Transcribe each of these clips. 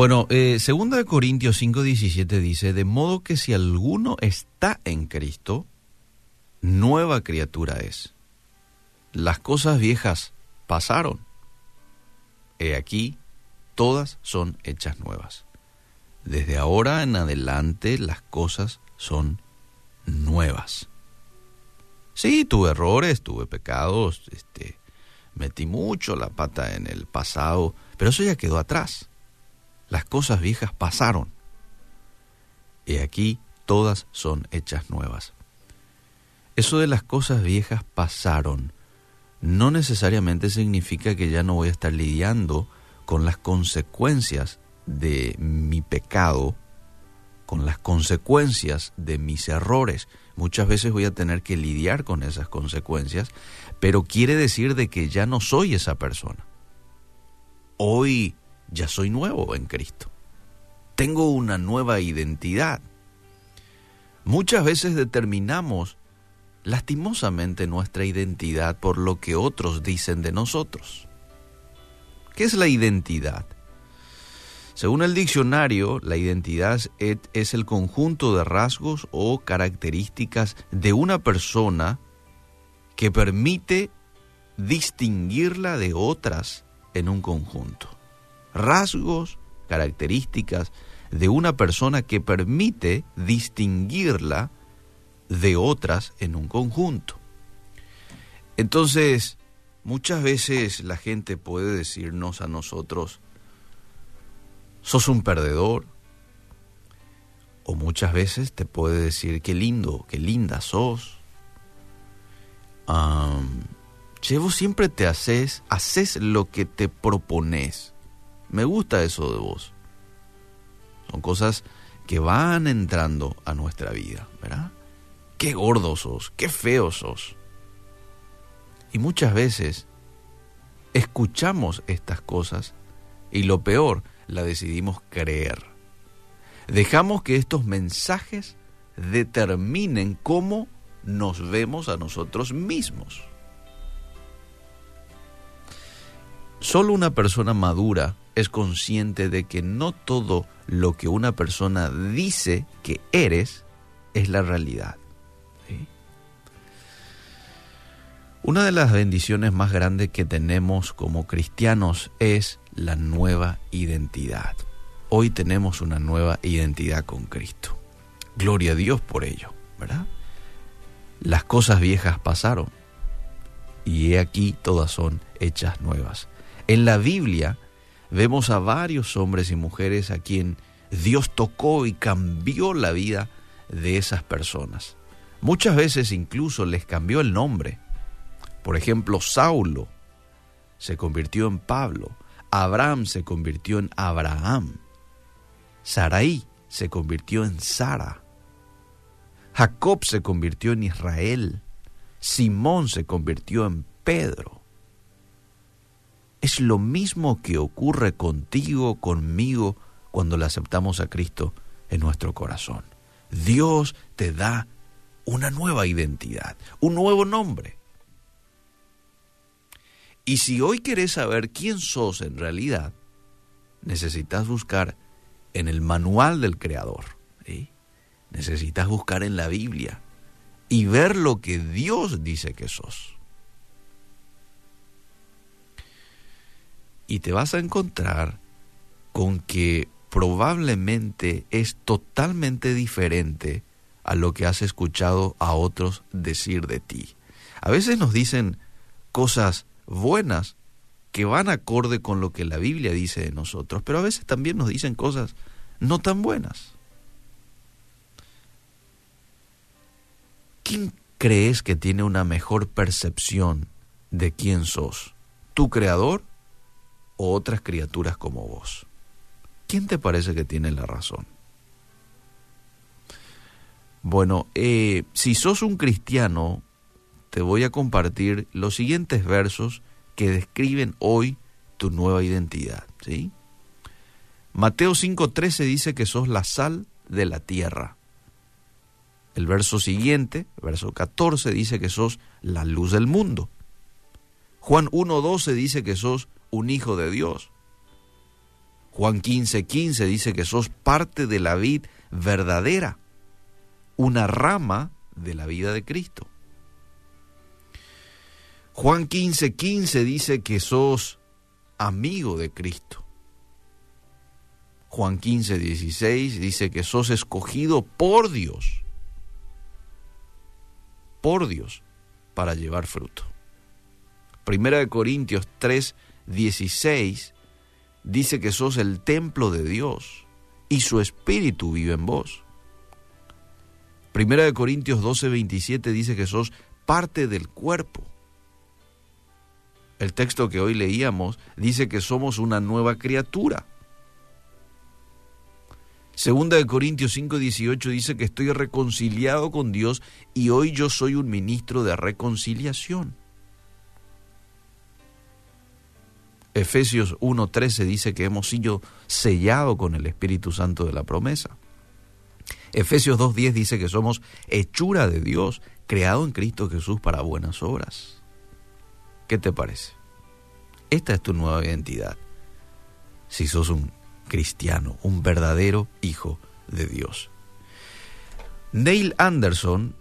Bueno, eh, segunda de Corintios 5:17 dice, de modo que si alguno está en Cristo, nueva criatura es. Las cosas viejas pasaron. He aquí, todas son hechas nuevas. Desde ahora en adelante las cosas son nuevas. Sí, tuve errores, tuve pecados, este, metí mucho la pata en el pasado, pero eso ya quedó atrás. Las cosas viejas pasaron. Y aquí todas son hechas nuevas. Eso de las cosas viejas pasaron no necesariamente significa que ya no voy a estar lidiando con las consecuencias de mi pecado, con las consecuencias de mis errores. Muchas veces voy a tener que lidiar con esas consecuencias, pero quiere decir de que ya no soy esa persona. Hoy ya soy nuevo en Cristo. Tengo una nueva identidad. Muchas veces determinamos lastimosamente nuestra identidad por lo que otros dicen de nosotros. ¿Qué es la identidad? Según el diccionario, la identidad es el conjunto de rasgos o características de una persona que permite distinguirla de otras en un conjunto. Rasgos, características de una persona que permite distinguirla de otras en un conjunto. Entonces, muchas veces la gente puede decirnos a nosotros, sos un perdedor. O muchas veces te puede decir, qué lindo, qué linda sos. Um, vos siempre te haces, haces lo que te propones. Me gusta eso de vos. Son cosas que van entrando a nuestra vida, ¿verdad? Qué gordo sos, qué feo sos. Y muchas veces escuchamos estas cosas y lo peor, la decidimos creer. Dejamos que estos mensajes determinen cómo nos vemos a nosotros mismos. Solo una persona madura es consciente de que no todo lo que una persona dice que eres es la realidad. Una de las bendiciones más grandes que tenemos como cristianos es la nueva identidad. Hoy tenemos una nueva identidad con Cristo. Gloria a Dios por ello, ¿verdad? Las cosas viejas pasaron y he aquí todas son hechas nuevas. En la Biblia vemos a varios hombres y mujeres a quien Dios tocó y cambió la vida de esas personas. Muchas veces incluso les cambió el nombre. Por ejemplo, Saulo se convirtió en Pablo, Abraham se convirtió en Abraham, Sarai se convirtió en Sara, Jacob se convirtió en Israel, Simón se convirtió en Pedro. Es lo mismo que ocurre contigo, conmigo, cuando le aceptamos a Cristo en nuestro corazón. Dios te da una nueva identidad, un nuevo nombre. Y si hoy querés saber quién sos en realidad, necesitas buscar en el manual del Creador. Necesitas buscar en la Biblia y ver lo que Dios dice que sos. Y te vas a encontrar con que probablemente es totalmente diferente a lo que has escuchado a otros decir de ti. A veces nos dicen cosas buenas que van acorde con lo que la Biblia dice de nosotros, pero a veces también nos dicen cosas no tan buenas. ¿Quién crees que tiene una mejor percepción de quién sos? ¿Tu creador o otras criaturas como vos? ¿Quién te parece que tiene la razón? Bueno, eh, si sos un cristiano, te voy a compartir los siguientes versos que describen hoy tu nueva identidad. ¿sí? Mateo 5.13 dice que sos la sal de la tierra. El verso siguiente, verso 14, dice que sos la luz del mundo. Juan 1.12 dice que sos un hijo de Dios. Juan 15, 15 dice que sos parte de la vid verdadera, una rama de la vida de Cristo. Juan 15, 15 dice que sos amigo de Cristo. Juan 15, 16 dice que sos escogido por Dios, por Dios, para llevar fruto. Primera de Corintios 3, 16 dice que sos el templo de Dios y su espíritu vive en vos. Primera de Corintios 12, 27 dice que sos parte del cuerpo. El texto que hoy leíamos dice que somos una nueva criatura. Segunda de Corintios 5:18 dice que estoy reconciliado con Dios y hoy yo soy un ministro de reconciliación. Efesios 1:13 dice que hemos sido sellados con el Espíritu Santo de la promesa. Efesios 2:10 dice que somos hechura de Dios, creado en Cristo Jesús para buenas obras. ¿Qué te parece? Esta es tu nueva identidad. Si sos un cristiano, un verdadero hijo de Dios. Neil Anderson,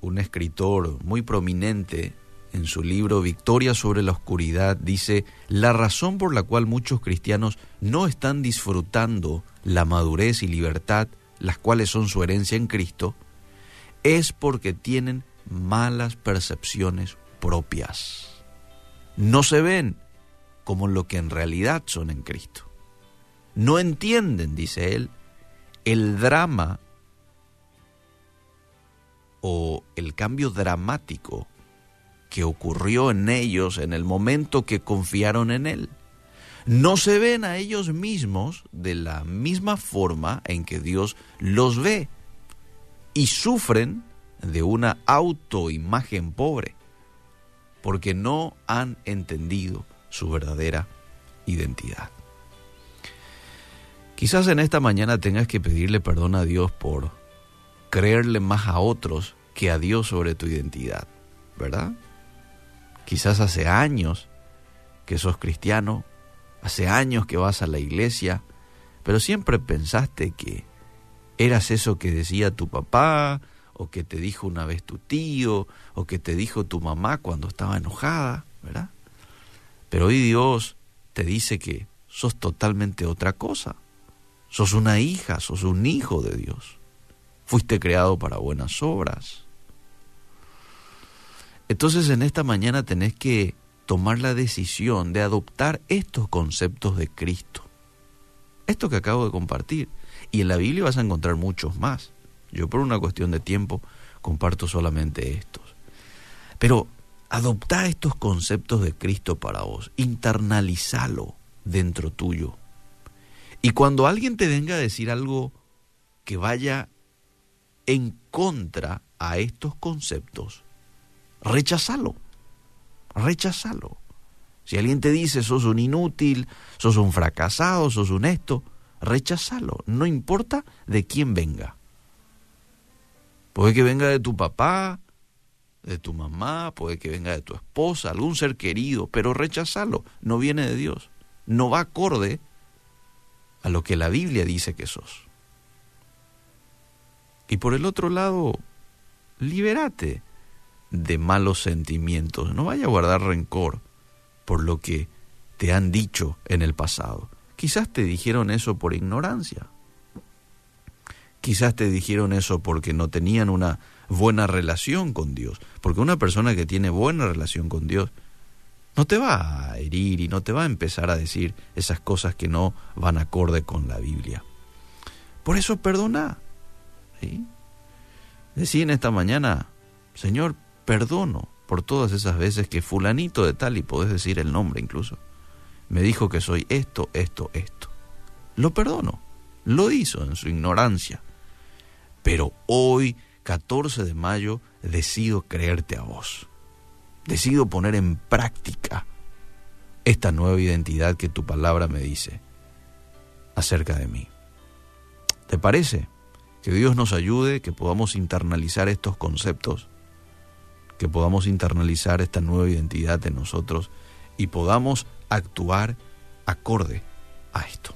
un escritor muy prominente en su libro Victoria sobre la Oscuridad, dice, la razón por la cual muchos cristianos no están disfrutando la madurez y libertad, las cuales son su herencia en Cristo, es porque tienen malas percepciones propias no se ven como lo que en realidad son en Cristo. No entienden, dice él, el drama o el cambio dramático que ocurrió en ellos en el momento que confiaron en Él. No se ven a ellos mismos de la misma forma en que Dios los ve y sufren de una autoimagen pobre porque no han entendido su verdadera identidad. Quizás en esta mañana tengas que pedirle perdón a Dios por creerle más a otros que a Dios sobre tu identidad, ¿verdad? Quizás hace años que sos cristiano, hace años que vas a la iglesia, pero siempre pensaste que eras eso que decía tu papá, o que te dijo una vez tu tío, o que te dijo tu mamá cuando estaba enojada, ¿verdad? Pero hoy Dios te dice que sos totalmente otra cosa. Sos una hija, sos un hijo de Dios. Fuiste creado para buenas obras. Entonces en esta mañana tenés que tomar la decisión de adoptar estos conceptos de Cristo. Esto que acabo de compartir. Y en la Biblia vas a encontrar muchos más. Yo por una cuestión de tiempo comparto solamente estos. Pero adopta estos conceptos de Cristo para vos, internalizalo dentro tuyo. Y cuando alguien te venga a decir algo que vaya en contra a estos conceptos, rechazalo, rechazalo. Si alguien te dice sos un inútil, sos un fracasado, sos un esto, rechazalo, no importa de quién venga. Puede que venga de tu papá, de tu mamá, puede que venga de tu esposa, algún ser querido, pero rechazalo, no viene de Dios, no va acorde a lo que la Biblia dice que sos. Y por el otro lado, libérate de malos sentimientos, no vaya a guardar rencor por lo que te han dicho en el pasado. Quizás te dijeron eso por ignorancia. Quizás te dijeron eso porque no tenían una buena relación con Dios. Porque una persona que tiene buena relación con Dios no te va a herir y no te va a empezar a decir esas cosas que no van acorde con la Biblia. Por eso perdona. ¿sí? En esta mañana, Señor, perdono por todas esas veces que fulanito de tal, y podés decir el nombre incluso, me dijo que soy esto, esto, esto. Lo perdono. Lo hizo en su ignorancia. Pero hoy, 14 de mayo, decido creerte a vos. Decido poner en práctica esta nueva identidad que tu palabra me dice acerca de mí. ¿Te parece? Que Dios nos ayude, que podamos internalizar estos conceptos, que podamos internalizar esta nueva identidad en nosotros y podamos actuar acorde a esto.